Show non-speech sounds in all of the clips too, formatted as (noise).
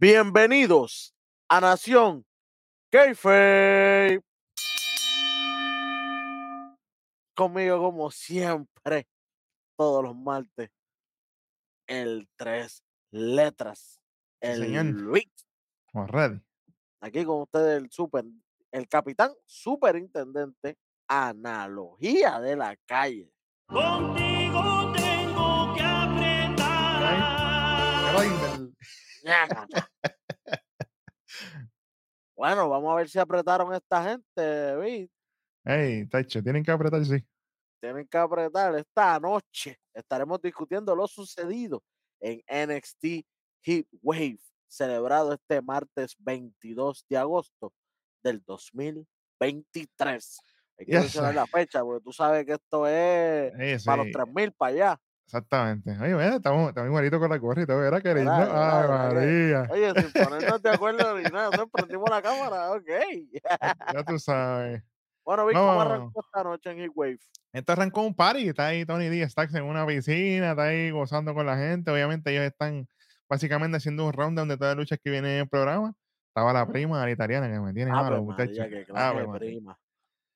Bienvenidos a Nación Keife. Conmigo, como siempre, todos los martes, el tres letras, el señor. Luis. Already. Aquí con ustedes, el super, el capitán superintendente, analogía de la calle. Contigo tengo que apretar. Grindel. (laughs) Bueno, vamos a ver si apretaron esta gente, ¿viste? Ey, Tacho, tienen que apretar, sí. tienen que apretar esta noche. Estaremos discutiendo lo sucedido en NXT Heat Wave, celebrado este martes 22 de agosto del 2023. Hay que Yes, mencionar la fecha, porque tú sabes que esto es para los sí, 3000 para allá. Exactamente. Oye, mira, estamos, estamos igualito con la gorra y todo, ¿verdad, querido? Ay, María. Oye, sin ponernos de acuerdo ni nada, nosotros prendimos la cámara, ok. Ya tú sabes. Bueno, Vic, ¿cómo arrancó esta noche en Heat Wave? Esto arrancó un party, está ahí Tony D. Stacks en una piscina, está ahí gozando con la gente. Obviamente ellos están básicamente haciendo un round de todas las luchas que vienen en el programa. Estaba la prima, la italiana, que me tiene malo, Ave muchachos. Prima.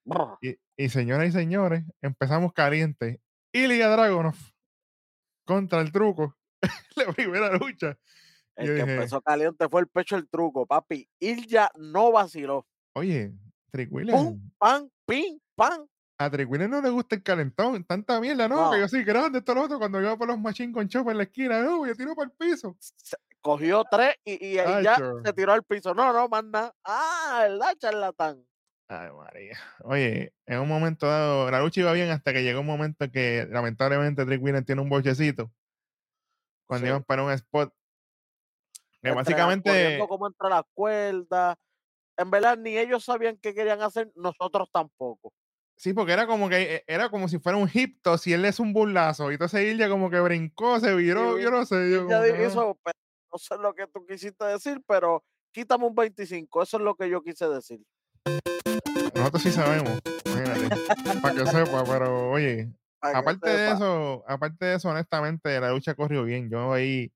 Brr. Y, y señoras y señores, empezamos caliente. Ilya Dragunov contra el truco. (laughs) la primera lucha. El Yo que dije- empezó caliente fue el pecho del truco, papi. Ilya no vaciló. Oye, Williams. Pum, pam, pim, pam. A Williams no le gusta el calentón. Tanta mierda, ¿no? Que No. yo soy grande, esto lo otro. Cuando iba por los machine con chop en la esquina, no, yo tiro para el piso. Se- cogió tres y, y ahí ya se tiró al piso. No, no, más nada. Ah, ¿verdad, charlatán? Ay, María. Oye, en un momento dado, la lucha iba bien hasta que llegó un momento que lamentablemente Trick Williams tiene un bochecito. Cuando Sí. iban para un spot. Que Entre- básicamente. como entre las cuerdas. En verdad, ni ellos sabían qué querían hacer, nosotros tampoco. Sí, porque era como que eh, era como si fuera un hip toss y él es un burlazo. Y entonces Ilya como que brincó, se viró, Sí, yo no sé. Yo que, ah. pero no sé lo que tú quisiste decir, pero quítame un 25. Eso es lo que yo quise decir. Nosotros sí sabemos, imagínate, para que (laughs) sepa, pero oye, aparte de eso, aparte de eso, honestamente, la lucha corrió bien. Yo ahí,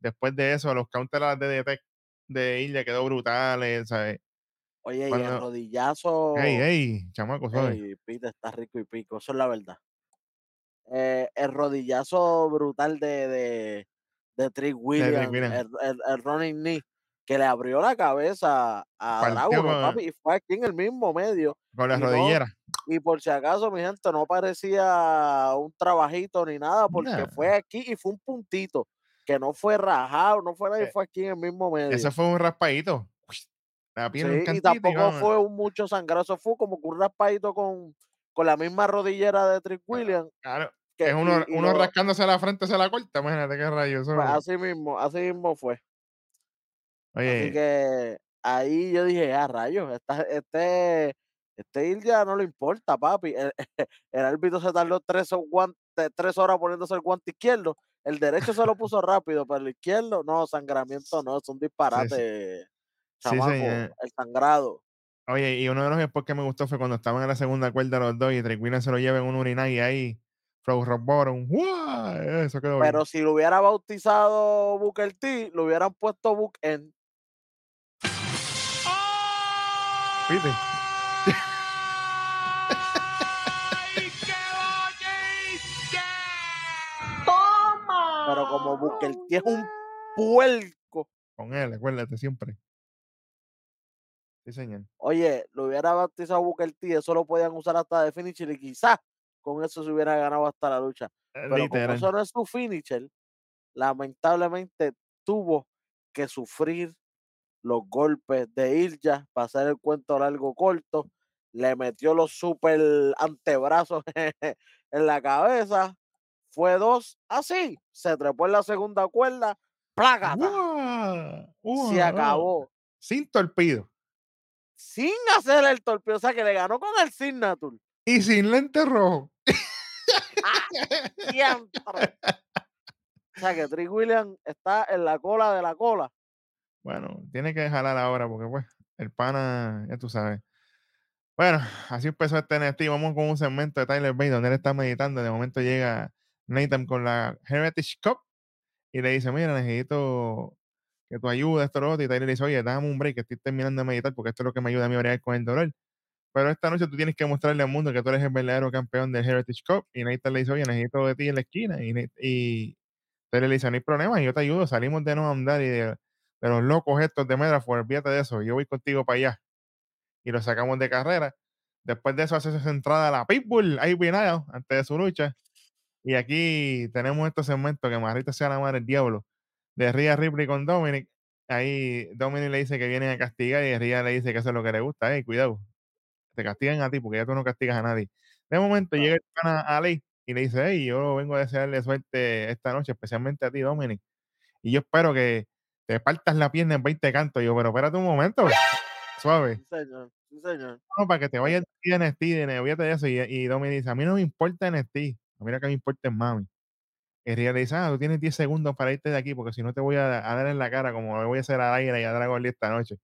después de eso, los counters de DDT de Ilya quedó brutales, ¿sabes? Oye, y el cuando- rodillazo. Ey, ey, chamaco, suave. Ey, Pete está rico y pico, eso es la verdad. Eh, el rodillazo brutal de, de, de Trick Williams, Williams. El, el- el running knee, que le abrió la cabeza a papi, y fue aquí en el mismo medio. Con las y no- rodilleras. Y por si acaso, mi gente, no parecía un trabajito ni nada, porque Nah. fue aquí y fue un puntito, que no fue rajado, no fue y Eh, fue aquí en el mismo medio. Ese fue un raspadito. La piel un Sí, y cantito y tampoco fue un mucho sangrado, eso fue como que un raspadito con, con la misma rodillera de Trick Williams. Claro, que- es uno, y- uno rascándose la frente, se la corta, imagínate qué rayos. pues, así mismo, así mismo fue. Así que ahí yo dije, ah, rayos, esta- este, este Ilya no le importa, papi. El, (laughs) el árbitro se tardó tres, o- guan- te- tres horas poniéndose el guante izquierdo. El derecho se lo puso rápido, pero el izquierdo, no, sangramiento no, es un disparate, Sí, chamaco, señor. el sangrado. Oye, y uno de los spots que me gustó fue cuando estaban en la segunda cuerda los dos y Williams se lo lleva en un urinal y ahí, Flow Rock Bottom, ¡guau! Eso quedó bien. Pero si lo hubiera bautizado Booker T, lo hubieran puesto Book End. ¿Viste? ¡Ay, qué bonito! Pero como Booker T es un puerco, Con él, acuérdate siempre. Sí, señor. oye, lo hubiera bautizado Booker T, eso lo podían usar hasta de finisher y quizás con eso se hubiera ganado hasta la lucha. Pero como eso no es su finisher, lamentablemente tuvo que sufrir los golpes de Ilja para hacer el cuento largo corto. Le metió los super antebrazos (laughs) en la cabeza. Fue dos así. Se trepó en la segunda cuerda. ¡Plácata! ¡Guau! Se acabó. Sin torpido. Sin hacer el torpedo. O sea que le ganó con el signature. Y sin lente rojo. Diantre. O sea que Trick Williams está en la cola de la cola. Bueno, tiene que jalar ahora porque pues el pana, ya tú sabes. Bueno, (sighs) así empezó este NXT. Vamos con un segmento de Tyler Bate donde él está meditando. De momento llega Nathan con la Heritage Cup y le dice, mira, necesito que tú ayudas, esto, lo otro. Y Tyler le dice, oye, dame un break, estoy terminando de meditar porque esto es lo que me ayuda a mí a bregar con el dolor. Pero esta noche tú tienes que mostrarle al mundo que tú eres el verdadero campeón del Heritage Cup. Y Nathan le dice, oye, necesito de ti en la esquina. Y, y Tyler le dice, no hay problema, yo te ayudo. Salimos de no andar y de, de los locos estos de Medraford, olvídate de eso. Yo voy contigo para allá. Y lo sacamos de carrera. Después de eso hace su entrada a la Pitbull, ahí Vinado, antes de su lucha. Y aquí tenemos este segmento que Marrita sea la madre del diablo. De Rhea Ripley con Dominic. Ahí Dominic le dice que vienen a castigar y Rhea le dice que eso es lo que le gusta. Ey, cuidado. Te castigan a ti porque ya tú no castigas a nadie. De momento Ah. llega el pana Ali y le dice, hey, yo vengo a desearle suerte esta noche, especialmente a ti, Dominic. Y yo espero que te partas la pierna en 20 cantos. Y yo, pero espérate un momento. Suave. Sí, señor. Sí, señor. No, para que te vayas a NXT, de olvídate de eso. Y, y Dominic dice, a mí no me importa NXT. A mí lo que me importa es mami. Y Rhea le dice, ah, tú tienes 10 segundos para irte de aquí porque si no te voy a, a dar en la cara como me voy a hacer a Aira y a Dragon Lee esta noche.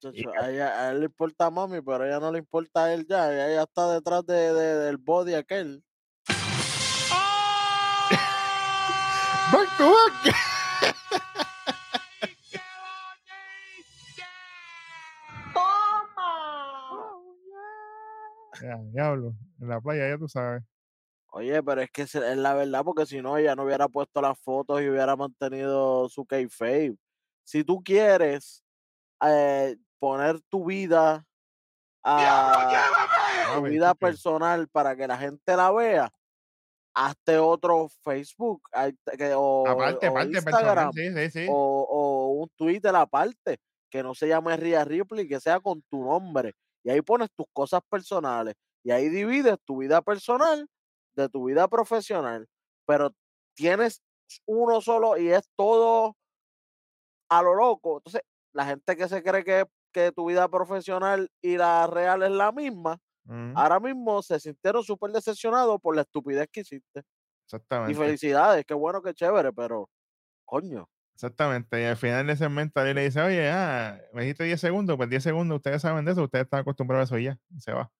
Chacho, a, ella- a él le importa a mami, pero a ella no le importa a él ya. Ella está detrás de, de- del body aquel. (laughs) Back to back. (laughs) (laughs) Ya, diablo. En la playa, ya tú sabes. Oye, pero es que es la verdad, porque si no, ella no hubiera puesto las fotos y hubiera mantenido su kayfabe. Si tú quieres eh, poner tu vida a tu vida personal para que la gente la vea, hazte otro Facebook o, Aparte, o aparte, Instagram personal, sí, sí, sí. o, o un Twitter aparte, que no se llame Ria Ripley, que sea con tu nombre. Y ahí pones tus cosas personales. Y ahí divides tu vida personal de tu vida profesional. Pero tienes uno solo y es todo a lo loco. Entonces, la gente que se cree que, que tu vida profesional y la real es la misma, ahora mismo se sintieron súper decepcionados por la estupidez que hiciste. Y Exactamente. felicidades, qué bueno, qué chévere, pero coño. Exactamente. Y al final del segmento, Ali le dice, oye, ah, me dijiste 10 segundos, pues 10 segundos, ustedes saben de eso, ustedes están acostumbrados a eso y ya. Y se va.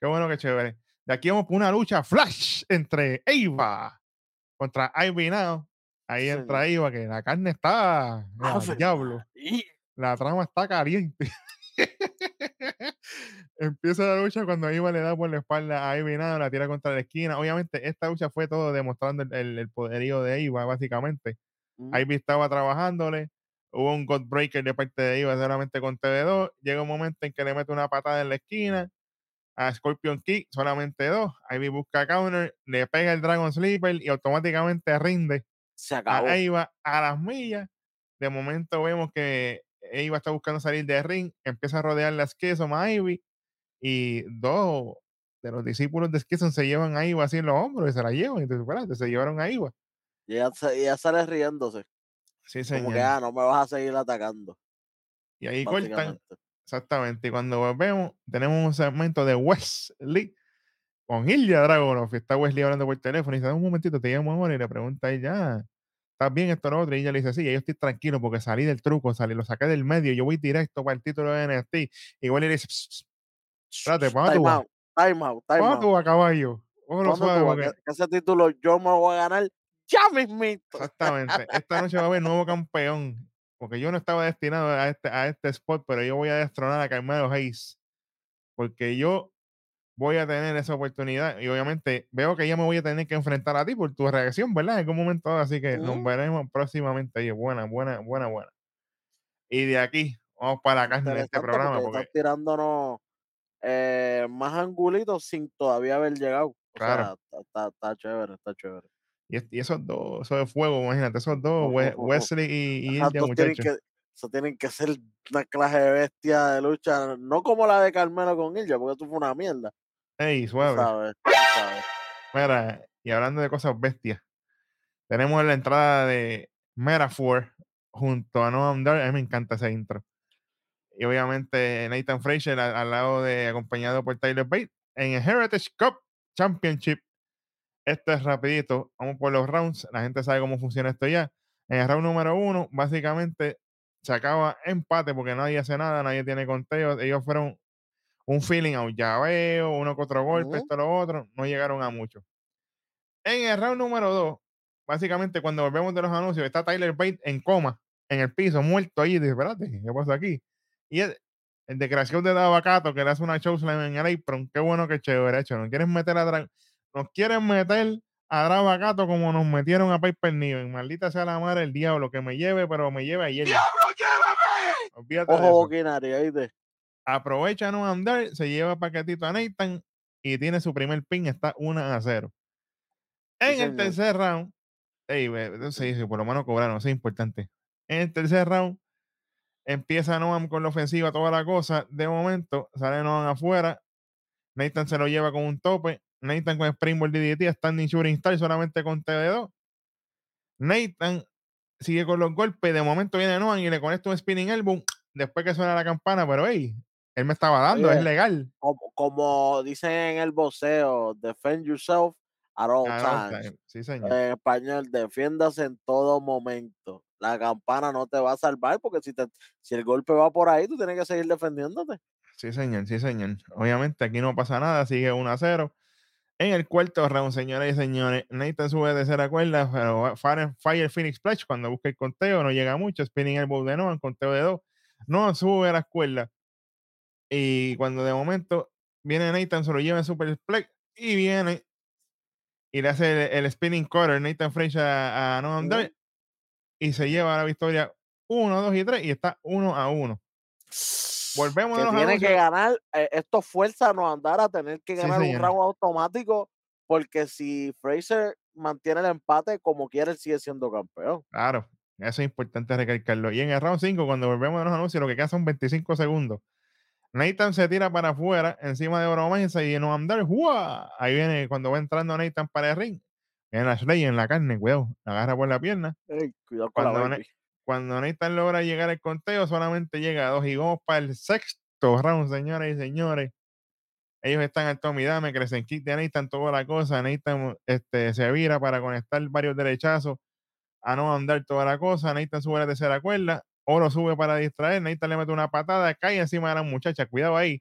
Qué bueno, qué chévere. De aquí vamos por una lucha flash entre Eva contra Ivy Now. Ahí Sí, entra Eva, que la carne está. mira, Ave diablo. María. La trama está caliente. (laughs) Empieza la lucha cuando Iva le da por la espalda a Ivy Now, la tira contra la esquina. Obviamente, esta lucha fue todo demostrando el, el- el poderío de Iva, básicamente. Mm, Ivy estaba trabajándole. Hubo un God Breaker de parte de Iva solamente con TV2. Llega un momento en que le mete una patada en la esquina. A Scorpion Kick, solamente dos. Ivy busca counter, le pega el Dragon Sleeper y automáticamente rinde Se acabó. a Eva a las millas. De momento vemos que Eva está buscando salir de ring, empieza a rodear las Skeson a Ivy y dos de los discípulos de Skeson se llevan a Eva así en los hombros y se la llevan. Entonces, espérate, se llevaron a Eva. Y ella, y ella sale riéndose. Sí, Como que, señor. ah, no me vas a seguir atacando. Y ahí cortan, exactamente. Y cuando volvemos, tenemos un segmento de Wesley con Ilya Dragunov. Está Wesley hablando por teléfono y dice, un momentito, te llamo ahora y le pregunta a ella, ¿estás bien esto lo otro? Y ella le dice, sí, yo estoy tranquilo porque salí del truco, salí, lo saqué del medio, yo voy directo para el título de NXT. Igual le dice, "Pss, pss, espérate, ¿para tú Time out, time out, time ¿Para out. tú vas, caballo? Que ese título yo me lo voy a ganar ya mismito. Exactamente. Esta noche va a haber nuevo campeón. Porque yo no estaba destinado a este, a este spot, pero yo voy a destronar a Carmelo Hayes. Porque yo voy a tener esa oportunidad. Y obviamente veo que ya me voy a tener que enfrentar a ti por tu reacción, ¿verdad? En algún momento. Así que nos Ujú. veremos próximamente. Oye, buena, buena, buena, buena. Y de aquí vamos para carne de este programa. porque Porque, están tirándonos eh, más angulitos sin todavía haber llegado. O Claro. sea, está, está- está chévere, está chévere. Y, es- y esos dos, eso de fuego, imagínate, esos dos. Wesley y, y tienen muchachos. que, eso tienen que ser una clase de bestia de lucha, no como la de Carmelo con Ilya, porque eso fue una mierda. Ey, tú suave. sabes, tú sabes. Mira, y hablando de cosas bestias, tenemos la entrada de Metaphor junto a Noam Dar. A mí me encanta ese intro. Y obviamente Nathan Frazier al, al lado de, acompañado por Tyler Bate en el Heritage Cup Championship. Esto es rapidito. Vamos por los rounds. La gente sabe cómo funciona esto ya. En el round número uno, básicamente se acaba empate porque nadie hace nada, nadie tiene conteo. Ellos fueron un feeling a un llaveo, uno que otro golpe, Ujú. esto, lo otro. No llegaron a mucho. En el round número 2, básicamente cuando volvemos de los anuncios, está Tyler Bate en coma. en el piso, muerto ahí. Dice, espérate, ¿qué pasó aquí? Y el, el desgraciado de Davacato que le hace una showslam en el apron. Qué bueno que chévere hecho. Nos quieren meter a Dra- nos quieren meter a Davacato como nos metieron a Piper Niven. Maldita sea la madre el diablo que me lleve, pero me lleve ayer. Olvídate de Ojo eso. boquinario, ¿oíste? Aprovecha no andar, se lleva paquetito a Nathan y tiene su primer pin, está 1 a 0. En el señor. tercer round, ey, ve, sí, sí, por lo menos cobraron, eso es importante. En el tercer round, empieza Noam con la ofensiva, toda la cosa. De momento, sale Noam afuera. Nathan se lo lleva con un tope. Nathan con Springboard DDT, standing shooting star solamente con TD2. Nathan sigue con los golpes. De momento viene Noam y le conecta un spinning elbow. Después que suena la campana, pero hey, él me estaba dando, es legal. Como, como dicen en el boxeo, defend yourself at all Ah, times. sí, señor. En español, defiéndase en todo momento. La campana no te va a salvar porque si, te, si el golpe va por ahí, tú tienes que seguir defendiéndote. Sí, señor, sí, señor. Obviamente aquí no pasa nada, sigue 1 a 0. En el cuarto round, señoras y señores, Nathan sube de tercera cuerda, pero Fire, Phoenix Splash cuando busca el conteo, no llega mucho, spinning elbow de Noah, conteo de 2, no sube a la cuerda. Y cuando de momento viene Nathan, se lo lleva en Super Splex y viene y le hace el, el spinning quarter Nathan Frazier a, a. Dar y se lleva la victoria 1, 2 y 3 y está 1 a 1. Volvemos a que los tiene que ganar, eh, esto fuerza a no andar a tener que Sí, ganar un round automático, porque si Fraser mantiene el empate, como quiera, él sigue siendo campeón. Claro, eso es importante recalcarlo. Y en el round 5, cuando volvemos a los anuncios, lo que queda son 25 segundos. Nathan se tira para afuera, encima de Oromensa y no andar. ¡Jua! Ahí viene cuando va entrando Nathan para el ring. En Ashley en la carne, cuidado. la Agarra por la pierna. Ey, cuidado con Cuando la. Cuando Nathan logra llegar al conteo, solamente llega a dos. Y vamos para el sexto round, señoras y señores. Ellos están al Tommy Dame, crecen kick de Nathan, toda la cosa. Nathan este, se vira para conectar varios derechazos a no andar toda la cosa. Nathan sube a la tercera cuerda. Oro sube para distraer. Nathan le mete una patada, cae encima de la muchacha. Cuidado ahí.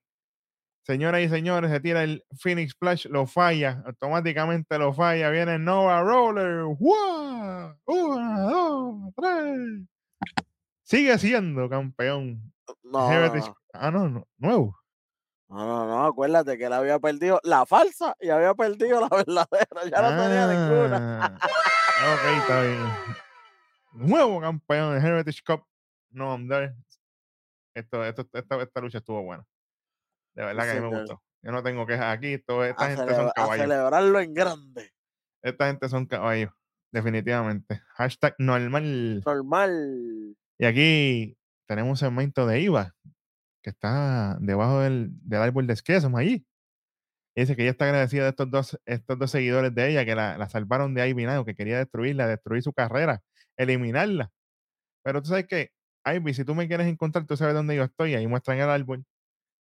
Señoras y señores, se tira el Phoenix Splash, lo falla. Automáticamente lo falla. Viene Nova Roller. ¡Wow! Una, dos, tres. Sigue siendo campeón. No, Heritage- Ah, no, no, nuevo. no, no, no, acuérdate que él había perdido la falsa y había perdido la (laughs) verdadera. Ya no tenía ninguna. Ah, ok, está bien. Nuevo campeón de Heritage Cup. No, hombre. Esto, esto, esta, esta lucha estuvo buena. De verdad que a mí me gustó. Yo no tengo quejas aquí. Esta A, gente son a caballos. celebrarlo en grande. Esta gente son caballos. Definitivamente. Hashtag normal. Normal. Y aquí tenemos un segmento de IVA que está debajo del, del árbol de Schism allí. Y dice que ella está agradecida de estos dos, estos dos seguidores de ella que la, la salvaron de Ivy Now, que quería destruirla, destruir su carrera, eliminarla. Pero tú sabes que, Ivy, si tú me quieres encontrar, tú sabes dónde yo estoy, ahí muestran el árbol.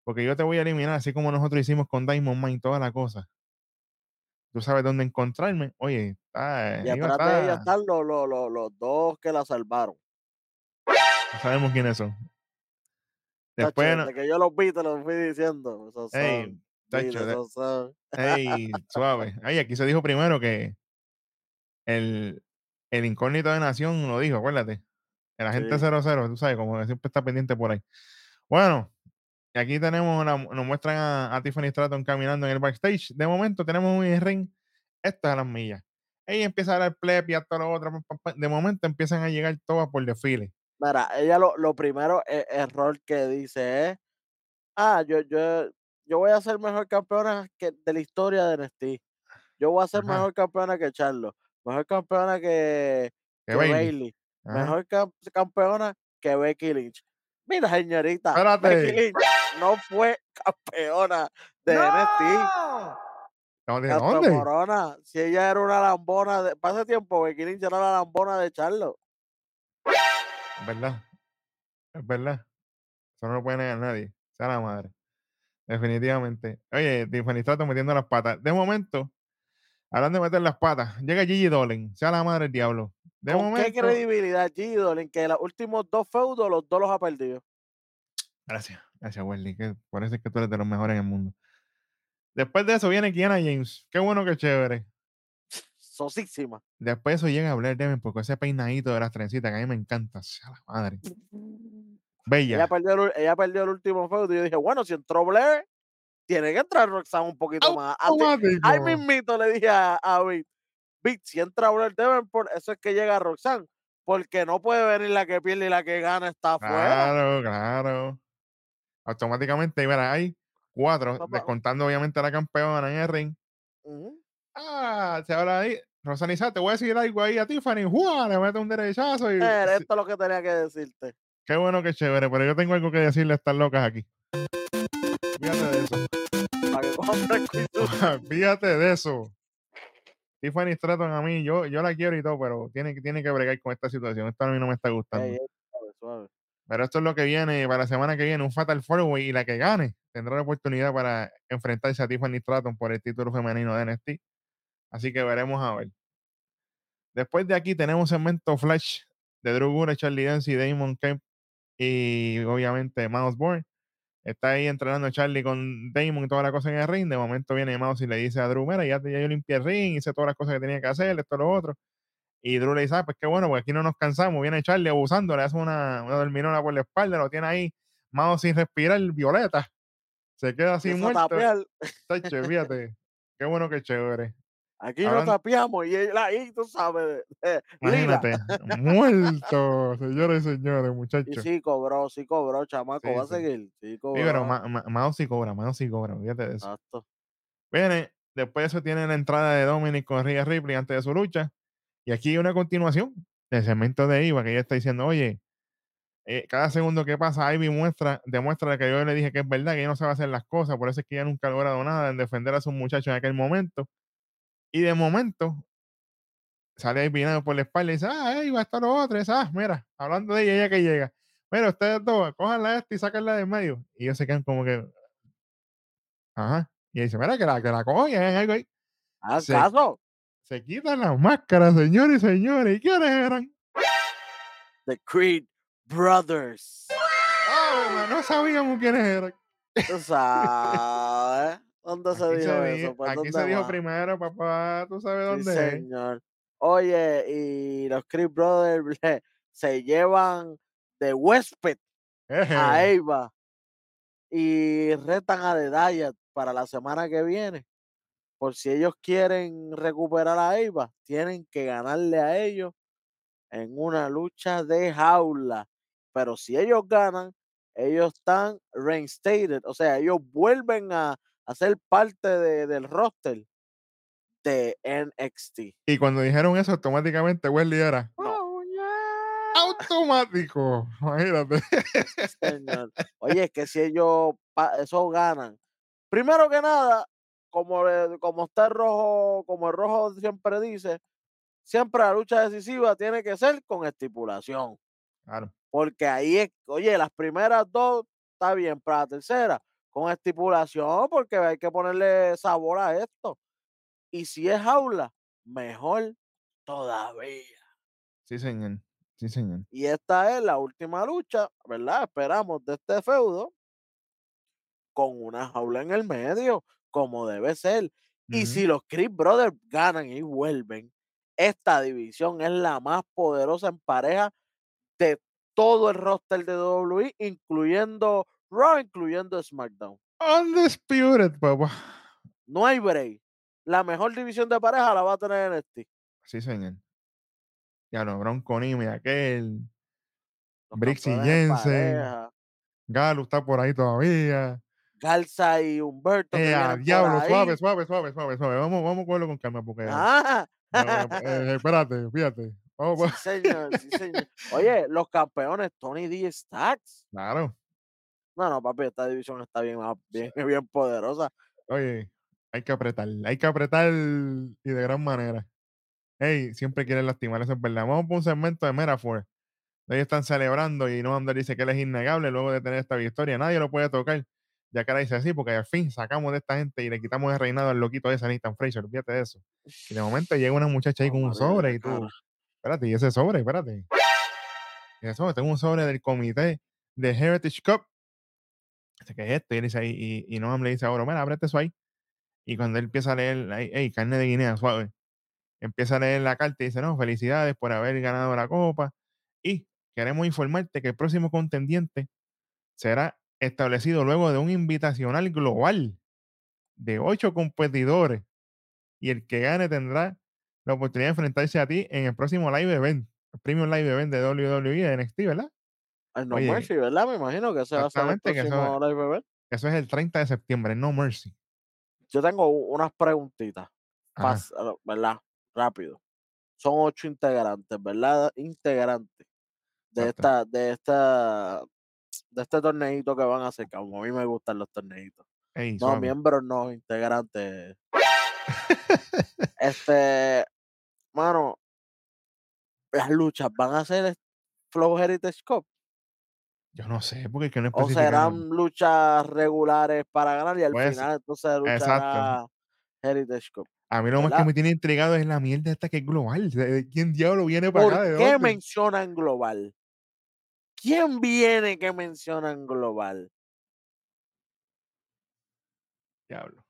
Porque yo te voy a eliminar, así como nosotros hicimos con Diamond Mine, toda la cosa. Tú sabes dónde encontrarme. Oye, está, Y atrás de ella está- están los, los, los, los dos que la salvaron. no sabemos quiénes son. Tacho, Después, no- desde que yo los vi, te los fui diciendo. Esos Ey, son, tacho, dile, de- esos son. Ey, suave. Ay, aquí se dijo primero que el, el incógnito de Nación lo dijo, acuérdate. El agente Sí. 00, tú sabes, como que siempre está pendiente por ahí. Bueno, aquí tenemos, la- nos muestran a, a Tiffany Stratton caminando en el backstage. De momento tenemos un ring. Estas a las millas. Ella empieza a dar plep y hasta lo otro. De momento empiezan a llegar todas por desfile. Mira, ella lo, lo primero e- error que dice es, ah, yo, yo, yo voy a ser mejor campeona que, de la historia de NXT. Yo voy a ser Ajá. mejor campeona que Charlo, mejor campeona que, Que que Bailey. Mejor cam- campeona que Becky Lynch. Mira, señorita, Espérate. Becky Lynch no fue campeona de NXT. De Canto dónde? Morona, si ella era una lambona, de, ese tiempo Becky Lynch era la lambona de Charlo. Es verdad. Es verdad. Eso no lo puede negar nadie. Sea la madre. Definitivamente. Oye, Tiffany Stratton metiendo las patas. De momento, hablando de meter las patas, llega Gigi Dolan. Sea la madre del diablo. De ¿Con qué momento. credibilidad Gigi Dolan que los últimos dos feudos los dos los ha perdido? Gracias. Gracias, Welly. Que parece que tú eres de los mejores en el mundo. Después de eso viene Kiana James. Qué bueno, qué chévere. sosísima. Después de eso llega Blair Davenport con ese peinadito de las trencitas que a mí me encanta. sea la madre. Bella. Ella perdió, el, ella perdió el último feudo y yo dije, bueno, si entró Blair, tiene que entrar Roxanne un poquito más. Ahí mismito le dije a, a Vic, Vic, si entra Blair Davenport, eso es que llega Roxanne, porque no puede venir la que pierde y la que gana está afuera. Claro, claro. Automáticamente, mira, hay cuatro, Papá. descontando obviamente a la campeona en el ring. Ah, se habla ahí. Rosanisa, te voy a decir algo ahí a Tiffany. ¡Juá! Le mete un derechazo y. Eh, esto es lo que tenía que decirte. Qué bueno, qué chévere. Pero yo tengo algo que decirle a estas locas aquí. Fíjate de eso. Fíjate (laughs) de eso. Tiffany Stratton a mí, yo, yo la quiero y todo, pero tiene, que- tiene que bregar con esta situación. Esto a mí no me está gustando. Suave, suave. Pero esto es lo que viene para la semana que viene, un Fatal Four Way y la que gane tendrá la oportunidad para enfrentarse a Tiffany Stratton por el título femenino de NXT. Así que veremos a ver. Después de aquí tenemos un segmento Flash de Drew Gulak, Charlie Dance, Damon Kemp y obviamente Mouse Bourne. Está ahí entrenando Charlie con Damon y toda la cosa en el ring. De momento viene Mouse y le dice a Drew, mira, ya, ya yo limpié el ring, hice todas las cosas que tenía que hacer, esto, lo otro. Y Drew le dice, ah, pues qué bueno, porque aquí no nos cansamos. Viene Charlie abusando, le hace una, una dorminona por la espalda, lo tiene ahí, Mouse sin respirar, violeta. Se queda así muerto. Tache, fíjate. Qué bueno que chévere. Aquí Hablando- no tapeamos y él ahí, tú sabes, eh. Imagínate, muerto, señores y señores, Y muchachos. Sí, sí cobró, sí cobró, chamaco, Sí, va a seguir. Sí cobró. pero Ma- sí cobra, Mouse sí cobra, fíjate de eso. Exacto. Viene, después de eso tiene la entrada de Dominic con Rhea Ripley antes de su lucha. Y aquí hay una continuación del segmento de Iva, que ella está diciendo, oye, eh, cada segundo que pasa, Ivy muestra, demuestra que yo le dije que es verdad, que ella no sabe hacer las cosas, por eso es que ella nunca ha logrado nada en defender a sus muchachos en aquel momento. Y de momento sale Ivy por la espalda y dice, ah, Ivy, está lo otro, esa, ah, mira, hablando de ella, ella que llega. Mira, ustedes dos, cójanla esta y sáquenla de medio. Y ellos se quedan como que, ajá. Y ella dice, mira, que la, que la cojan algo ahí. Haz caso. Se quitan las máscaras, señores y señores. ¿Y quiénes eran? The Creed Brothers. Man, no sabíamos quiénes eran. Tú sabes. ¿Dónde se dijo se, eso? ¿Por aquí dónde se dijo primero, papá. ¿Tú sabes Sí, dónde es? señor. Oye, y los Creed Brothers (laughs) se llevan de huésped a. Eva y retan a The Diet para la semana que viene. Por si ellos quieren recuperar a Eva, tienen que ganarle a ellos en una lucha de jaula. Pero si ellos ganan, ellos están reinstated, o sea, ellos vuelven a, a ser parte de- del roster de NXT. Y cuando dijeron eso, automáticamente Wesley era No. automático. (laughs) Imagínate. Señor. Oye, es que si ellos eso ganan. Primero que nada, como, como está el rojo, como el rojo siempre dice, siempre la lucha decisiva tiene que ser con estipulación. Claro. Porque ahí es, oye, las primeras dos está bien, para la tercera, con estipulación, porque hay que ponerle sabor a esto. Y si es jaula, mejor todavía. Sí, señor. Sí, señor. Y esta es la última lucha, ¿verdad? Esperamos de este feudo con una jaula en el medio, como debe ser. Y si los Creed Brothers ganan y vuelven, esta división es la más poderosa en pareja de todo el roster de WWE, incluyendo Raw, incluyendo SmackDown. Undisputed, papá. No hay break. La mejor división de pareja la va a tener NXT. Sí, señor. Ya no, Bronco Nimi, aquel. Campeones en Jensen. Galo está por ahí todavía. Garza y Humberto. Eh, diablo, suave, suave, suave, suave, suave. Vamos, vamos a cogerlo con calma porque. Ah, eh, espérate, fíjate. Vamos, sí, señor, sí, señor. (laughs) Oye, los campeones Tony D. Stacks. Claro. No, no, papi, esta división está bien, más- bien, bien poderosa. Oye, hay que apretar, hay que apretar y de gran manera. Hey, siempre quieren lastimar, eso es verdad. Vamos por un segmento de Metaphor. Ellos están celebrando y no dice que él es innegable luego de tener esta victoria. Nadie lo puede tocar. Ya que ahora dice así, porque al fin sacamos de esta gente y le quitamos el reinado al loquito de Nathan Fraser. Olvídate de eso. Y de momento llega una muchacha ahí con un sobre y tú. Espérate, y ese sobre, espérate. Y ese sobre, tengo un sobre del comité de Heritage Cup. Dice, ¿qué es esto? Y él dice ahí, y, y Noam le dice ahora, mira, ábrete eso ahí. Y cuando él empieza a leer, hey, carne de Guinea, suave. empieza a leer la carta y dice, no, felicidades por haber ganado la copa. Y queremos informarte que el próximo contendiente será establecido luego de un invitacional global de ocho competidores. Y el que gane tendrá la oportunidad de enfrentarse a ti en el próximo live event, el premium live event de WWE de NXT, ¿verdad? El No Oye, Mercy, ¿verdad? Me imagino que ese va a el que eso- próximo live event. Eso es el 30 de septiembre, No Mercy. Yo tengo unas preguntitas, pas- ah, ¿verdad? Rápido. Son ocho integrantes, ¿verdad? Integrantes de Exacto. esta, de esta, de este torneito que van a hacer, como a mí me gustan los torneitos. No, miembros no, integrantes. (laughs) este, mano, las luchas van a ser Flow Heritage Cup Yo no sé, porque es que no o especificaron. serán luchas regulares para ganar y al Pues, final entonces luchará Heritage Cup. A mí lo más que ¿verdad? me tiene intrigado es la mierda esta que es global. ¿De- de ¿Quién diablo viene para ¿Por acá? ¿De qué dónde? mencionan global? ¿Quién viene que mencionan global? Diablo.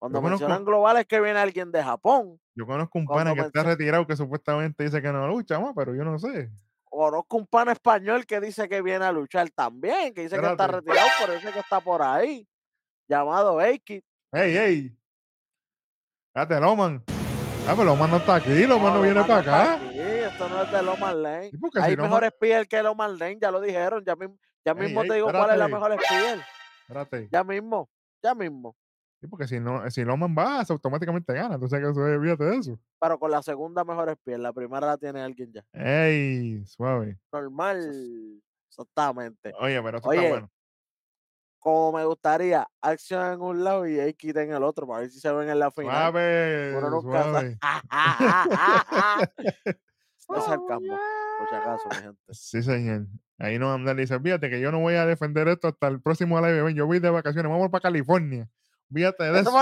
Cuando conozco- mencionan global es que viene alguien de Japón. Yo conozco un pana que está retirado que supuestamente dice que no lucha más, pero yo no sé. Conozco un pan español que dice que viene a luchar también, que dice que está Espérate. retirado, pero dice que está por ahí. Llamado Eiki. ¡Ey, ey! Date, Loman. Ah, pero Loman no está aquí, Loman no, viene Loman para está acá. Esto no es de Loman Lane. ¿Y por qué Hay si mejores piel que Loman Lane, ya lo dijeron. Ya, mismo- ya Ey, mismo ey, te digo cuál es la mejor piel. Espérate. Ya mismo, ya mismo. Sí, porque si, no, si Loman va, se automáticamente gana. Entonces, olvídate de eso. Pero con la segunda mejor piel. La primera la tiene alguien ya. ¡Ey! Suave. Normal. Exactamente. Oye, pero esto Oye, está bueno. Como me gustaría, acción en un lado y Eiki en el otro, para ver si se ven en la final. Suave. Uno nunca. Suave. (laughs) (laughs) No se alcanza, por si acaso, mi gente. Sí, señor. Ahí no anda dice, fíjate que yo no voy a defender esto hasta el próximo live event. Yo voy de vacaciones, vamos para California. Fíjate de (laughs) Eso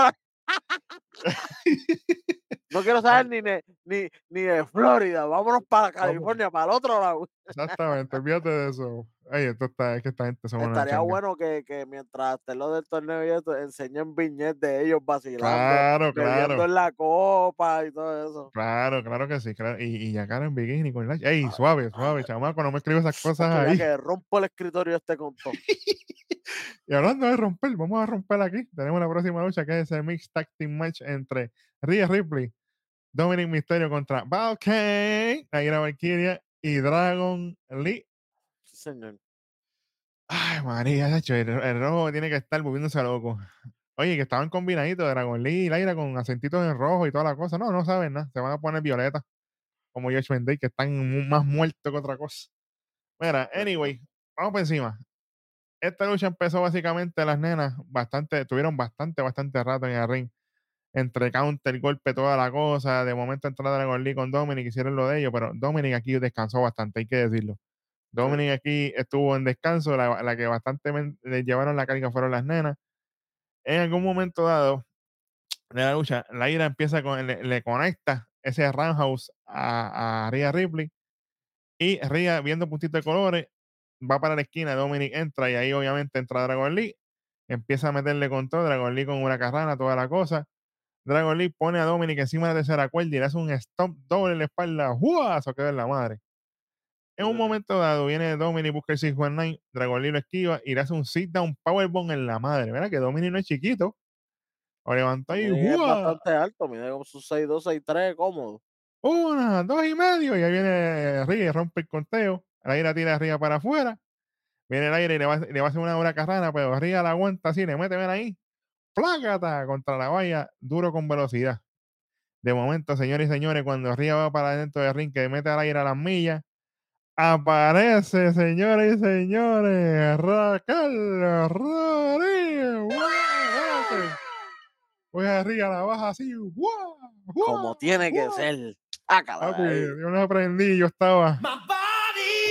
(laughs) No quiero saber ni de, ni, ni de Florida. Vámonos para California, para el otro lado. Exactamente, fíjate de eso. Ay, esto está, es que esta gente son una Estaría bueno que, que mientras esté lo del torneo y esto, enseñen viñetes de ellos vacilando, Claro, claro. en la copa y todo eso. Claro, claro que sí. Claro. Y, y ya cara en bikini con la. Ey, suave, suave, chamaco, no me escribas esas cosas ahí. que rompo el escritorio este con todo. (laughs) Y hablando de romper, vamos a romper aquí. Tenemos la próxima lucha que es ese Mixed Tag Team Match entre Rhea Ripley, Dominic Mysterio contra Valkyrie, Aira Valkyria y Dragon Lee. Señor. Ay, María, el, el rojo tiene que estar volviéndose loco. Oye, que estaban combinaditos Dragon Lee y Laira con acentitos en rojo y toda la cosa. No, no saben nada. Se van a poner violeta. Como Josh Day, que están más muertos que otra cosa. Mira, anyway, vamos por encima. Esta lucha empezó básicamente las nenas bastante, tuvieron bastante, bastante rato en el ring. Entre counter, golpe, toda la cosa. De momento entró Dragon Lee con Dominic, hicieron lo de ellos, pero Dominic aquí descansó bastante, hay que decirlo. Dominic aquí estuvo en descanso, la, que bastante le llevaron la carga fueron las nenas. En algún momento dado de la lucha, la ira empieza con, le, le conecta ese roundhouse a, a Rhea Ripley y Rhea viendo puntitos de colores va para la esquina, Dominic entra y ahí obviamente entra Dragon Lee, empieza a meterle con todo, Dragon Lee con una carrana, toda la cosa. Dragon Lee pone a Dominic encima de la tercera cuerda y le hace un stomp doble en la espalda, ¡Jua! Se queda en la madre. En un momento dado viene Dominic, busca el 619, Dragon Lee lo esquiva y le hace un sit down powerbomb en la madre. Mira que Dominic no es chiquito. Lo levantó y Dominic es bastante alto, mide como sus 6'2, 6'3, cómodo. Una, dos y medio. Y ahí viene Ría, rompe el conteo. La ira tira a Ría para afuera. Viene el aire y le va, a- le va a hacer una buena carrana, pero Ría la aguanta así, le mete ven ahí. Plácata contra la valla, duro con velocidad. De momento, señores y señores, cuando Ría va para adentro del ring, que mete al aire a las millas, aparece, señores y señores, Raquel Rodríguez. Espérate. Pues a Ría la baja así, ¡guau! Como ¡guau! tiene que ser. Papi, ahí. yo no aprendí, yo estaba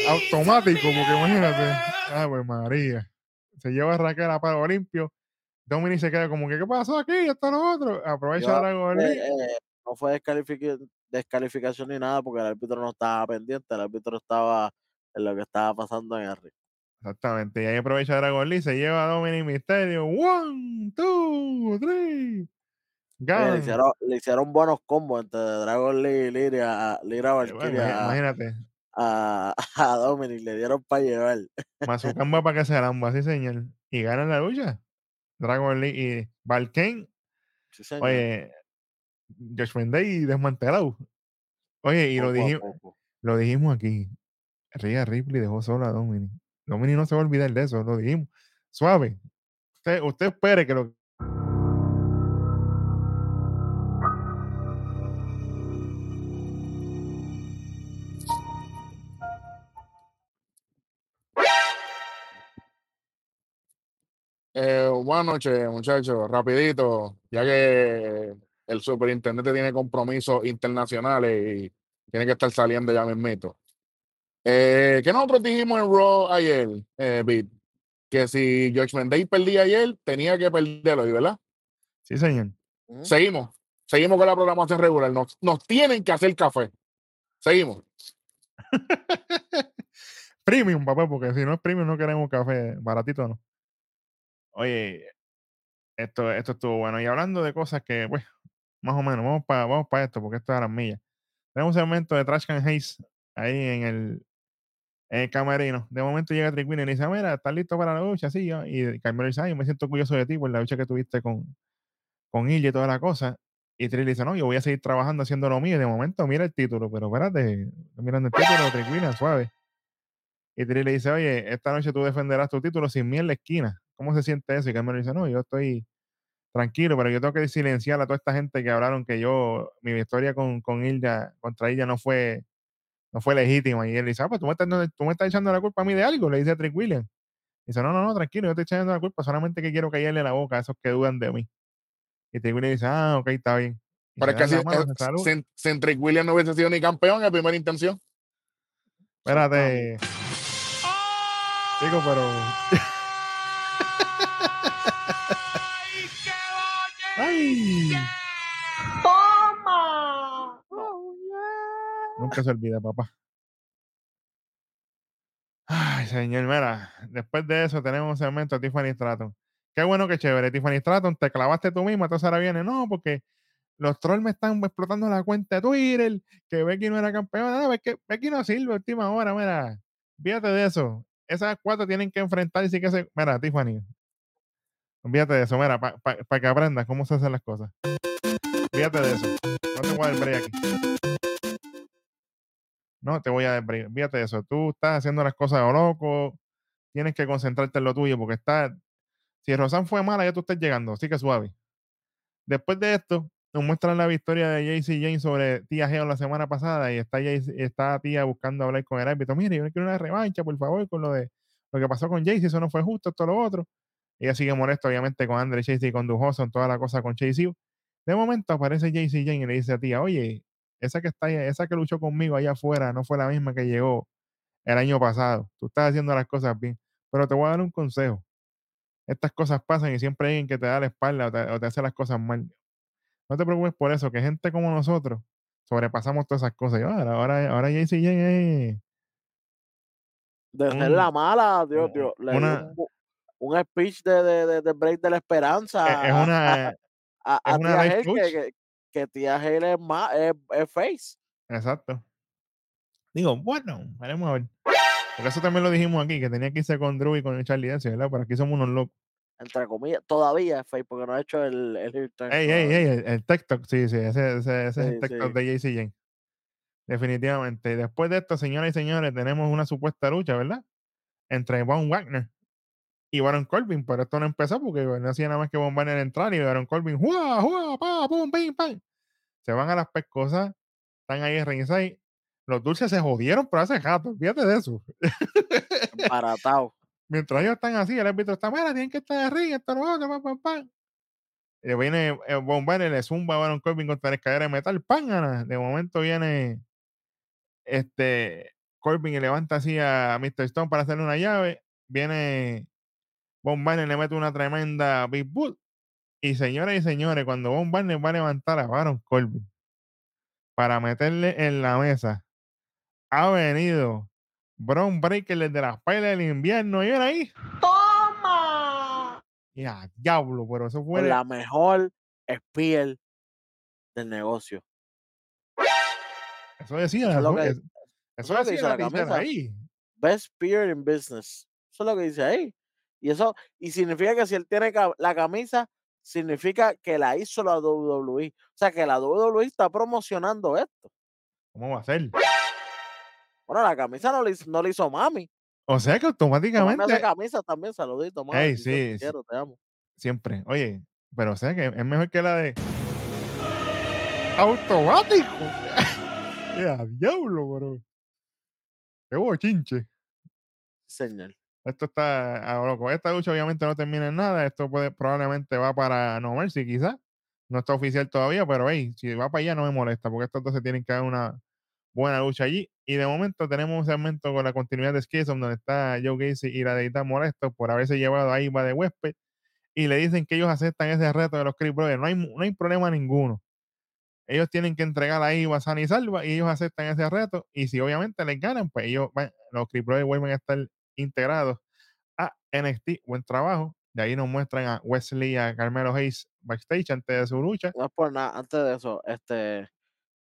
automático, porque imagínate. Ah, pues María. Se lleva a Raquel a palo limpio. Dominic se queda como que, ¿qué pasó aquí? Esto lo otro. Aprovecha Yo, Dragon eh, eh, no fue descalific- descalificación ni nada porque el árbitro no estaba pendiente, el árbitro estaba en lo que estaba pasando en el ring. Exactamente. Y ahí aprovecha Dragon Lee, se lleva a Dominic Mysterio. One, two, three. Oye, le, hicieron, le hicieron buenos combos entre Dragon Lee y Lyria, Lyra Eh, bueno, Valkyria imagínate. a, (laughs) a Dominic, le dieron para llevar. Mazucan va (laughs) para que se lamba, sí, señor. Y ganan la lucha. Dragon Lee y Valken. Sí, señor. Oye, Judgment Day desmantelado. Oye, y lo, poco dijimos, lo dijimos aquí. Rhea Ripley dejó sola a Dominic. Dominic no se va a olvidar de eso, lo dijimos. Suave. Usted, usted espere que lo. Eh, buenas noches, muchachos. Rapidito, ya que el superintendente tiene compromisos internacionales y tiene que estar saliendo ya mismito. Eh, ¿Qué nosotros dijimos en Raw ayer, eh, Pete? Que si Judgment Day perdía ayer, tenía que perderlo hoy, ¿verdad? Sí, señor. Ujú. Seguimos. Seguimos con la programación regular. Nos, nos tienen que hacer café. Seguimos. (laughs) Premium, papá, porque si no es premium no queremos café baratito, no. Oye, esto, esto estuvo bueno. Y hablando de cosas que, pues, más o menos, vamos para vamos pa esto, porque esto es a las millas. Tenemos un segmento de Trash Can Haze ahí en el, en camerino. De momento llega Trick Winner y dice, mira, ¿estás listo para la lucha? Sí, yo. Y Carmelo dice, ay, me siento orgulloso de ti por la lucha que tuviste con, con Ilya y toda la cosa. Y Trick dice, no, yo voy a seguir trabajando haciendo lo mío. De momento mira el título, pero espérate, mirando el título, Trick Winner, suave. Y Trick le dice, oye, esta noche tú defenderás tu título sin mí en la esquina. ¿Cómo se siente eso? Y Carmelo dice, no, yo estoy tranquilo, pero yo tengo que silenciar a toda esta gente que hablaron que yo, mi victoria con, con Ilya, contra ella no fue, no fue legítima. Y él dice, ah, pues tú me, estás, dando- tú me estás echando la culpa a mí de algo, le dice a Trick Williams. Dice, no, no, no, tranquilo, yo te estoy echando la culpa, solamente que quiero callarle la boca a esos que dudan de mí. Y Trick Williams dice, ah, ok, está bien. Y Pero es que dan si, sin, sin Trick Williams no hubiese sido ni campeón en primera intención. Espérate, chico, pero... (laughs) ¡Ay! ¡Toma! Nunca se olvida, papá. Ay, señor, mira, después de eso tenemos un segmento de Tiffany Stratton. Qué bueno, qué chévere. Tiffany Stratton, te clavaste tú misma, entonces ahora viene, no, porque los trolls me están explotando la cuenta de Twitter, que Becky no era campeona. No, Becky, Becky no sirve a última hora, mira. Fíjate de eso. Esas cuatro tienen que enfrentarse y que se. Mira, Tiffany. Fíjate de eso, mira, para que aprendas cómo se hacen las cosas. Fíjate de eso. No te voy a dar aquí. No te voy a dar de eso. Tú estás haciendo las cosas a lo loco. Tienes que concentrarte en lo tuyo porque está. Si Rosan fue mala, ya tú estás llegando. Así que suave. Después de esto, nos muestran la victoria de JC Jane sobre Tía Geo la semana pasada y está, JC está Tía buscando hablar con el árbitro. Mire, yo quiero una revancha, por favor, con lo de lo que pasó con JC. Eso no fue justo, esto lo otro. Ella sigue molesta, obviamente, con Andre Chase y con Dujoso, toda la cosa con Chase De momento aparece JC Jane y le dice a Tía, oye, esa que está esa que luchó conmigo allá afuera no fue la misma que llegó el año pasado. Tú estás haciendo las cosas bien. Pero te voy a dar un consejo. Estas cosas pasan y siempre hay alguien que te da la espalda o te, o te hace las cosas mal. No te preocupes por eso, que gente como nosotros sobrepasamos todas esas cosas. Y ahora, ahora, ahora JC Jane es De ser la mala, Dios, Dios, le dio una- un, bu- un speech de, de, de, Break de la Esperanza es- es a, una, a, es a una Tía Hale que, que, Tía Hale es, ma- es, es face. Exacto. Digo, bueno, veremos a ver. Porque eso también lo dijimos aquí, que tenía que irse con Drew y con Charlie Dance, ¿verdad? Pero aquí somos unos locos. entre comillas, todavía es face porque no ha hecho el, el Ey, ey, ey, el, el TikTok, sí, sí, ese, ese, ese es el Sí, TikTok sí. de JC Jane. Definitivamente. Después de esto, señoras y señores, tenemos una supuesta lucha, ¿verdad? Entre Von Wagner y Baron Corbin, pero esto no empezó porque no hacía nada más que Von Wagner entrar y Baron Corbin, ¡juá, juá, pa, pum, pim, pam! Se van a las pescosas, están ahí en ringside. Los dulces se jodieron, pero hace rato, fíjate de eso. Baratado. (laughs) Mientras ellos están así, el árbitro está, mira, tienen que estar de ring, esto, lo otro, pam, pam, pam. Y viene eh, Von Wagner, le zumba a Baron Corbin contra la escalera de metal, ¡pángana! De momento viene este Corbin y levanta así a Mr. Stone para hacerle una llave. Viene Von Wagner, le mete una tremenda Big Boot. Y señoras y señores, cuando Von Wagner va a levantar a Baron Corbin para meterle en la mesa, ha venido Bron Breaker desde las pailas del invierno. Y ven ahí. ¡Toma! Y a diablo, pero eso fue. La mejor spear del negocio. Eso decía, Eso es lo que- es- eso eso es lo que decía la ahí. Best Peer in Business. Eso es lo que dice ahí. Y eso, y significa que si él tiene la camisa, significa que la hizo la WWE. O sea, que la WWE está promocionando esto. ¿Cómo va a ser? Bueno, la camisa no le, hizo- no le hizo mami. O sea que automáticamente, hace camisas también, saludito, mami. Ey, yo te sí, sí. quiero, te amo. siempre. Oye, pero o sea que es mejor que la de automático. (laughs) ¡Ya, diablo, bro! ¡Qué bochinche! Señor. Esto está a lo loco. Esta lucha obviamente no termina en nada. Esto puede, probablemente va para No Mercy, quizás. No está oficial todavía, pero hey, si va para allá no me molesta, porque estos dos se tienen que dar una buena lucha allí. Y de momento tenemos un segmento con la continuidad de Schism, donde está Joe Gacy y la deita molesto por haberse llevado a Iva de huésped. Y le dicen que ellos aceptan ese reto de los Creed Brothers. No hay, no hay problema ninguno. Ellos tienen que entregar a Iva sana y salva y ellos aceptan ese reto. Y si obviamente les ganan, pues ellos van- los Creed Brothers vuelven a estar integrados a NXT. Buen trabajo. De ahí nos muestran a Wesley y a Carmelo Hayes backstage antes de su lucha. No por nada, antes de eso, este,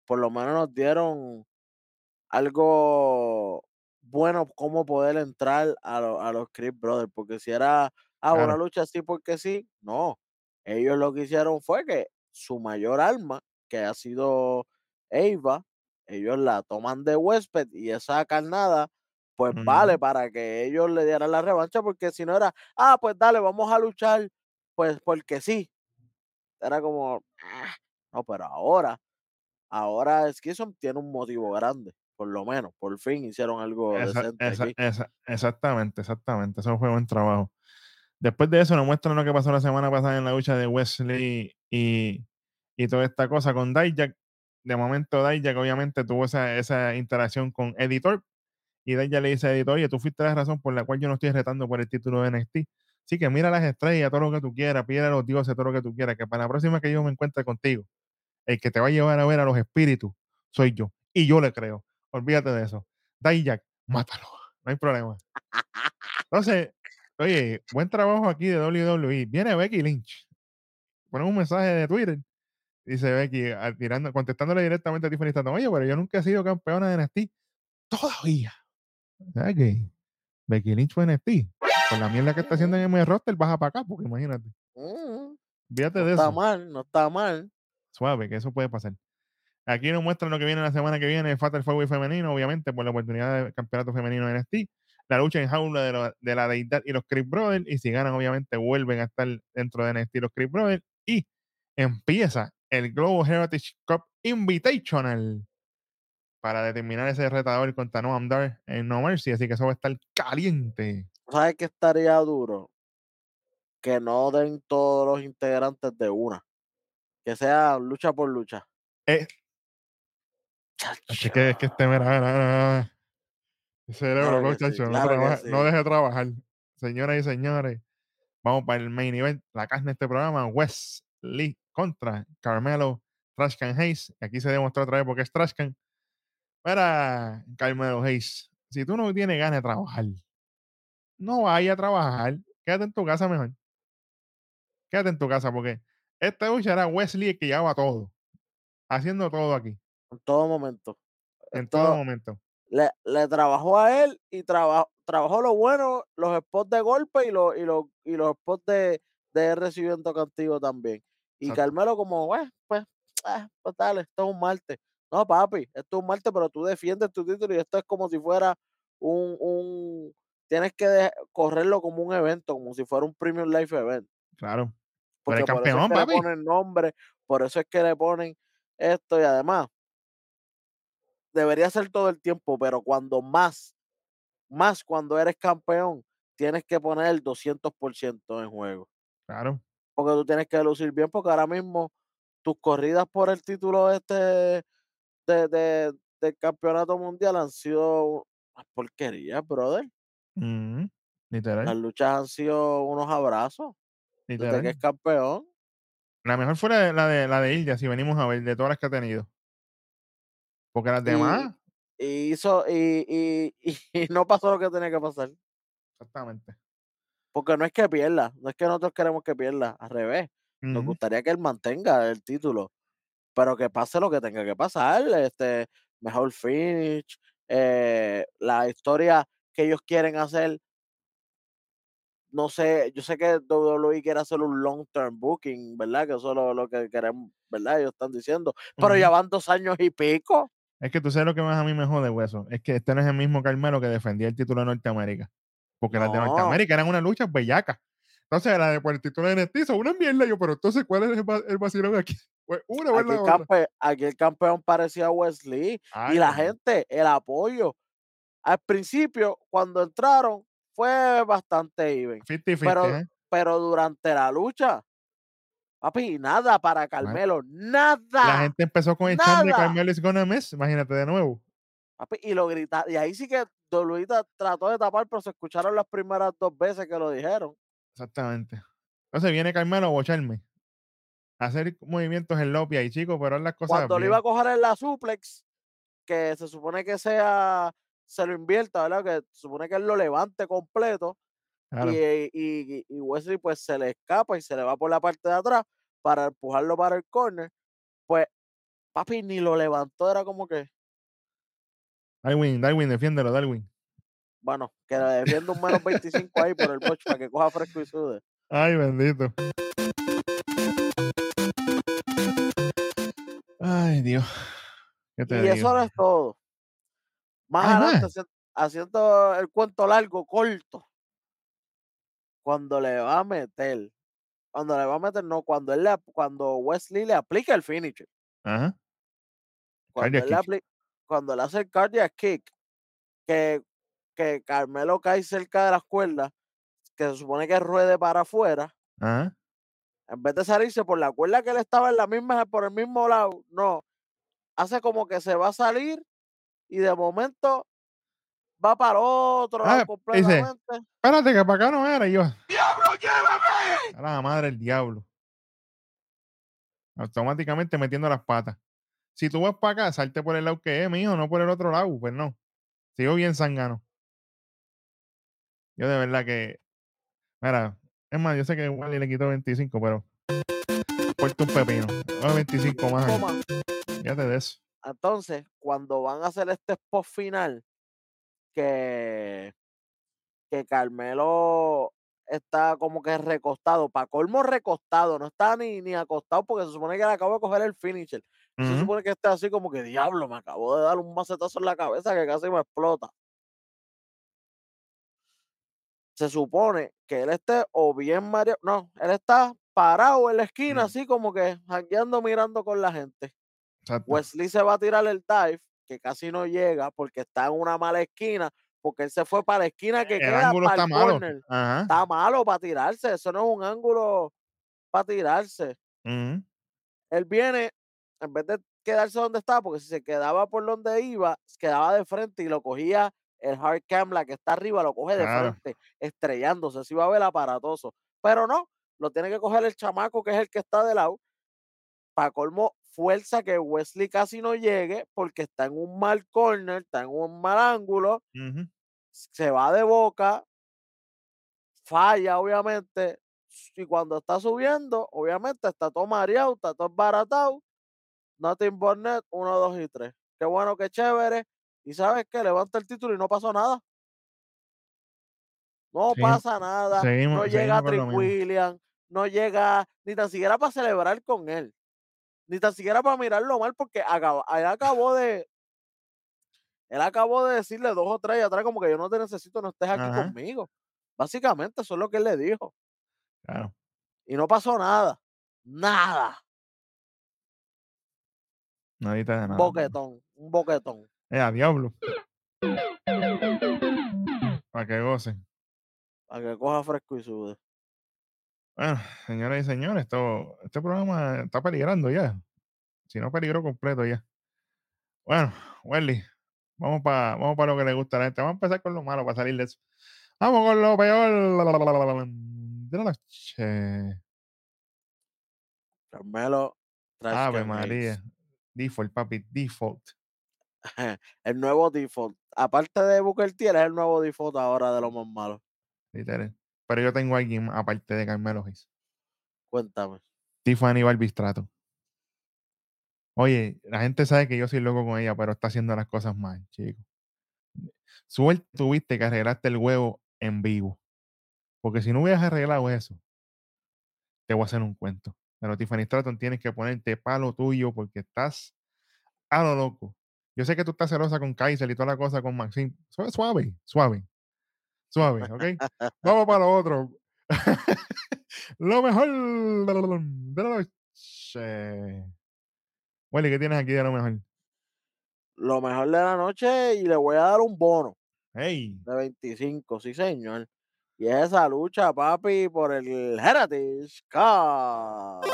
por lo menos nos dieron algo bueno cómo poder entrar a, lo- a los Creed Brothers, porque si era ah, una lucha así porque sí, no. Ellos lo que hicieron fue que su mayor arma, que ha sido Eva, ellos la toman de huésped y esa carnada, pues vale para que ellos le dieran la revancha, porque si no era, ah, pues dale, vamos a luchar, pues porque sí. Era como, "Ah". no, pero ahora, ahora Schism tiene un motivo grande, por lo menos, por fin hicieron algo Esa- decente esa- aquí. esa- exactamente, exactamente. Eso fue buen trabajo. Después de eso, nos muestran lo que pasó la semana pasada en la lucha de Wesley y, y toda esta cosa con Dijak. De momento, Dijak obviamente tuvo esa, esa interacción con Editor. Y Dijak le dice a Editor, oye, tú fuiste la razón por la cual yo no estoy retando por el título de NXT. Así que mira las estrellas, todo lo que tú quieras, pide a los dioses todo lo que tú quieras, que para la próxima que yo me encuentre contigo, el que te va a llevar a ver a los espíritus soy yo. Y yo le creo. Olvídate de eso. Dijak, mátalo. No hay problema. Entonces, oye, buen trabajo aquí de WWE. Viene Becky Lynch. Pone un mensaje de Twitter. Dice Becky, tirando, contestándole directamente a Tiffany Stratton. Oye, pero yo nunca he sido campeona de NXT. Todavía. Sea que Becky Lynch fue NXT. Con la mierda que está haciendo en el roster, baja para acá, porque imagínate. Mm, Fíjate no de está eso. mal, no está mal. Suave, que eso puede pasar. Aquí nos muestran lo que viene la semana que viene, Fatal Fury femenino, obviamente, por la oportunidad de campeonato femenino de NXT. La lucha en jaula de, la- de la deidad y los Creed Brothers. Y si ganan, obviamente, vuelven a estar dentro de NXT los Creed Brothers. Y empieza el Global Heritage Cup Invitational para determinar ese retador contra Noam Dar en No Mercy. Así que eso va a estar caliente. ¿Sabes qué estaría duro? Que no den todos los integrantes de una. Que sea lucha por lucha. Eh, que, es que este, mira, mira, mira, mira. El cerebro, Claro que sí, muchacho, no, claro deje de trabajar. Señoras y señores, vamos para el main event, la carne de este programa, Wesley contra Carmelo Trashcan Hayes. Aquí se demostró otra vez porque es Trashcan. Mira, Carmelo Hayes, si tú no tienes ganas de trabajar, no vayas a trabajar. Quédate en tu casa mejor. Quédate en tu casa porque esta lucha era Wesley el que llevaba todo. Haciendo todo aquí, En todo momento. en todo momento. le, le trabajó a él y traba- trabajó lo bueno, los spots de golpe y los, y los, y los spots de, de recibiendo castigo también. Y Exacto. Carmelo como, "Bueno, pues, ah, pues dale, esto es un martes. No, papi, esto es un martes, pero tú defiendes tu título y esto es como si fuera un, un tienes que correrlo como un evento, como si fuera un Premium Life Event. Claro. Pero Porque el por eso es que le ponen nombre, por eso es que le ponen esto y además debería ser todo el tiempo, pero cuando más, más cuando eres campeón, tienes que poner el 200% en juego. Claro. Porque tú tienes que lucir bien, porque ahora mismo tus corridas por el título este de, de- del campeonato mundial han sido unas porquerías, brother. Ujú, Literal. Las luchas han sido unos abrazos desde que literal. es campeón. La mejor fue la de, la de, la de Ilya, si venimos a ver, de todas las que ha tenido. Porque las demás, Y, y hizo, y, (laughs) y, y no pasó lo que tenía que pasar. exactamente. Porque no es que pierda, no es que nosotros queremos que pierda, al revés. Nos gustaría que él mantenga el título. Pero que pase lo que tenga que pasar, este, mejor finish, eh, la historia que ellos quieren hacer. No sé, yo sé que WWE quiere hacer un long term booking, ¿verdad? Que eso es lo, lo que queremos, ¿verdad? Ellos están diciendo, pero ya Ujú. van dos años y pico. Es que tú sabes lo que más a mí me jode, hueso. Es que este no es el mismo Carmelo que defendía el título de Norteamérica. Porque las de No. Norteamérica eran una lucha bellaca. Entonces, la de por el título de NXT son una mierda. Yo, pero entonces, ¿cuál es el, el vacilón aquí? Pues una Aquí la el, otra. campe- aquí el campeón parecía Wesley Ay, y la gente, el apoyo. Al principio, cuando entraron, fue bastante even. 50-50, Pero, ¿eh? pero durante la lucha, papi, nada para Carmelo, La nada. gente empezó con el chant de nada. Carmelo is gonna miss. Imagínate de nuevo. Papi, y lo grita, y ahí sí que Doluita trató de tapar, pero se escucharon las primeras dos veces que lo dijeron. Exactamente. Entonces viene Carmelo a bocharme. Hacer movimientos en lobby ahí, chicos, pero las cosas Cuando lo bien. iba a coger en la suplex, que se supone que sea, se lo invierta, ¿verdad? Que se supone que él lo levante completo. Claro. y, y- y Wesley pues se le escapa y se le va por la parte de atrás para empujarlo para el corner. Pues, papi, ni lo levantó, era como que, Darwin, Darwin, defiéndelo, Darwin. bueno, que le defienda un menos 25 ahí por el botch para que coja fresco y sude. (laughs) Ay, bendito. Dios. ¿Qué te Y digo? eso no es todo. Más adelante, haciendo el cuento largo, corto, cuando le va a meter, cuando le va a meter, no, cuando él le, cuando Wesley le aplica el finisher, Ajá. cuando él le, cuando hace el cardiac kick, que, que Carmelo cae cerca de las cuerdas, que se supone que ruede para afuera, Ajá. en vez de salirse por la cuerda que él estaba en la misma, por el mismo lado, no, hace como que se va a salir y de momento va para el otro lado Ah, dice, completamente. espérate que para acá no era. Y yo, ¡Diablo, llévame! a la madre del diablo. Automáticamente metiendo las patas. Si tú vas para acá, salte por el lado que es, mijo, no por el otro lado. Pues no. Sigo bien sangano. Yo de verdad que. Mira, es más, yo sé que Wally le quitó 25, pero. Puerto un pepino. Dame 25 más. Toma. Fíjate de eso. Entonces, cuando van a hacer este spot final, que, que Carmelo está como que recostado, para colmo recostado, no está ni, ni acostado porque se supone que le acabo de coger el finisher. Se supone que está así como que diablo, me acabo de dar un macetazo en la cabeza que casi me explota. Se supone que él esté o bien mareado, no, él está parado en la esquina, así como que jangueando mirando con la gente. Exacto. Wesley se va a tirar el dive, que casi no llega porque está en una mala esquina, porque él se fue para la esquina que el queda ángulo para está el malo. Ajá. Está malo para tirarse, eso no es un ángulo para tirarse. Él viene, en vez de quedarse donde estaba, porque si se quedaba por donde iba, se quedaba de frente y lo cogía el hard cam, la que está arriba, lo coge de Claro. frente, estrellándose, así va a ver aparatoso. Pero no, lo tiene que coger el chamaco, que es el que está de lado. Para colmo, fuerza que Wesley casi no llegue, porque está en un mal corner, está en un mal ángulo, se va de boca, falla, obviamente, y cuando está subiendo, obviamente está todo mareado, está todo baratado. Nothing but net, 1, 2 y 3. Qué bueno, qué chévere. Y sabes qué, levanta el título y no pasó nada. No pasa nada. seguimos- no llega Trick lo mismo. William, no llega ni tan siquiera para celebrar con él. Ni tan siquiera para mirarlo mal, porque acaba- él acabó de. Él acabó de decirle dos o tres y atrás, como que yo no te necesito, no estés aquí Ajá. conmigo. Básicamente, eso es lo que él le dijo. Claro. Y no pasó nada. Nada. Nadita de nada. boquetón. Un boquetón. Eh, a diablo. Para que gocen. Para que coja fresco y sude. Bueno, señoras y señores, esto, este programa está peligrando ya. Si no, peligro completo ya. Bueno, Welly, vamos para vamos pa lo que le gusta a la gente. Vamos a empezar con lo malo para salir de eso. Vamos con lo peor de la noche. Carmelo. Ave María. Default, papi, default. (laughs) El nuevo default. Aparte de Booker T, es el nuevo default ahora de lo más malo. Literal. Pero yo tengo a alguien aparte de Carmelo Hayes. Cuéntame. Tiffany Balbistrato. Oye, la gente sabe que yo soy loco con ella, pero está haciendo las cosas mal, chico. Suerte tuviste que arreglaste el huevo en vivo. Porque si no hubieras arreglado eso, te voy a hacer un cuento. Pero Tiffany Stratton tienes que ponerte palo tuyo porque estás a lo loco. Yo sé que tú estás celosa con Kaiser y toda la cosa con Maxine. Suave, suave, suave. ¿ok? Vamos para lo otro. (laughs) lo mejor de la noche. Willy, ¿qué tienes aquí de lo mejor? Lo mejor de la noche y le voy a dar un bono Hey, de 25, sí señor. Y es esa lucha, papi, por el Heritage Cup.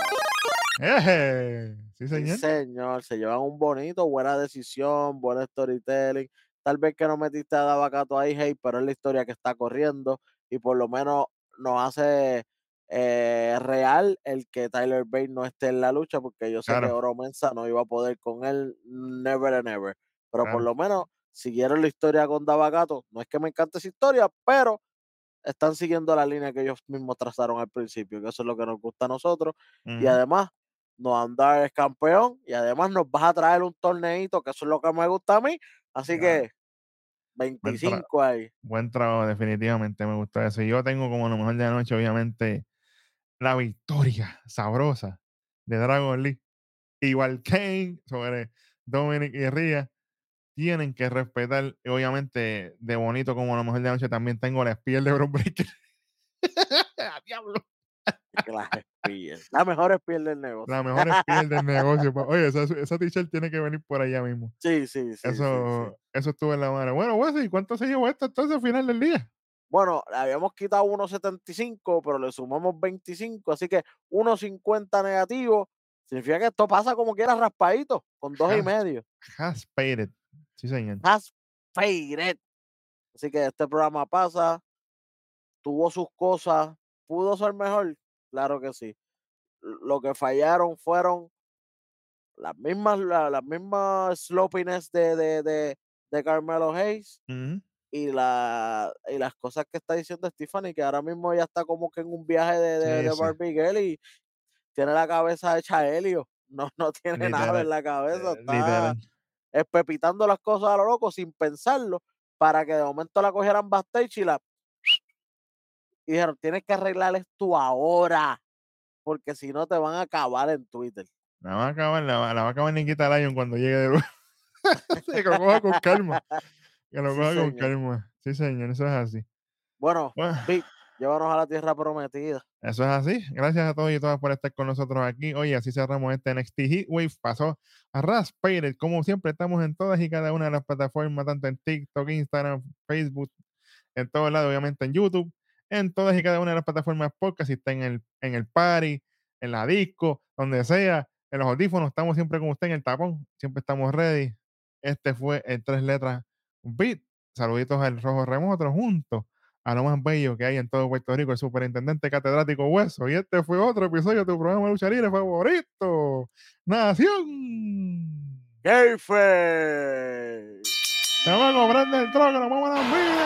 eje. Sí, Sí, señor. señor, se llevan un bonito, buena decisión, buen storytelling. Tal vez que no metiste a Davacato ahí, hey, pero es la historia que está corriendo y por lo menos nos hace eh, real el que Tyler Bate no esté en la lucha, porque yo sé que. Oro Mensa no iba a poder con él, never and ever. Pero por lo menos siguieron la historia con Davacato. No es que me encante esa historia, pero están siguiendo la línea que ellos mismos trazaron al principio, que eso es lo que nos gusta a nosotros y además nos han dado el campeón y además nos vas a traer un torneito, que eso es lo que me gusta a mí. Así Ya. que 25 ahí. Buen trabajo, definitivamente me gustó eso. Yo tengo como lo mejor de la noche, obviamente, la victoria sabrosa de Dragon Lee. Igual Kane sobre Dominic y Ria. Tienen que respetar, obviamente, de bonito como lo mejor de la noche, también tengo la piel de Bron Breaker. ¡A (laughs) diablo! (laughs) que las espías. La mejor espía del negocio. La mejor piel del negocio. Oye, esa, esa t-shirt tiene que venir por allá mismo. Sí, sí, sí. eso, sí. eso estuvo en la mano. Bueno, Wesley, ¿cuánto se llevó esto entonces al final del día? Bueno, le habíamos quitado 1.75, pero le sumamos 25, así que 1.50 negativo. Significa que esto pasa como quiera raspadito, con dos y medio. Has paid it. Sí, señor. Has paid it. Así que este programa pasa, tuvo sus cosas, pudo ser mejor, claro que sí. Lo que fallaron fueron las mismas, la- las mismas sloppiness de, de, de, de Carmelo Hayes y, la, y las cosas que está diciendo Stephanie, que ahora mismo ya está como que en un viaje de, de, Sí, de. Barbie Girl y tiene la cabeza hecha helio. (laughs) No, no tiene nada en la cabeza. Eh, Está Literal. espepitando las cosas a lo loco sin pensarlo para que de momento la cogieran backstage y la y dijeron, tienes que arreglar esto ahora porque si no te van a acabar en Twitter. La va a acabar, la, la va a acabar Nikita Lyon cuando llegue de nuevo. (laughs) Que lo coja con calma. Que lo Sí, coja con calma. Sí, señor, eso es así. Bueno, Bueno, Vic, llévanos a la tierra prometida. eso es así. Gracias a todos y todas por estar con nosotros aquí. Oye, así cerramos este NXT Heatwave. Pasó a Raspated. Como siempre, estamos en todas y cada una de las plataformas, tanto en TikTok, Instagram, Facebook, en todos lados, obviamente en YouTube, en todas y cada una de las plataformas podcast, si está en el, en el party, en la disco, donde sea, en los audífonos, estamos siempre con usted en el tapón, siempre estamos ready. Este fue el tres letras beat. Saluditos al rojo remoto junto a lo más bello que hay en todo Puerto Rico, el superintendente catedrático Hueso. Y este fue otro episodio de tu programa favorito, Nación. ¡Kayfabe! Te luego prende el trono, vamos a las vías.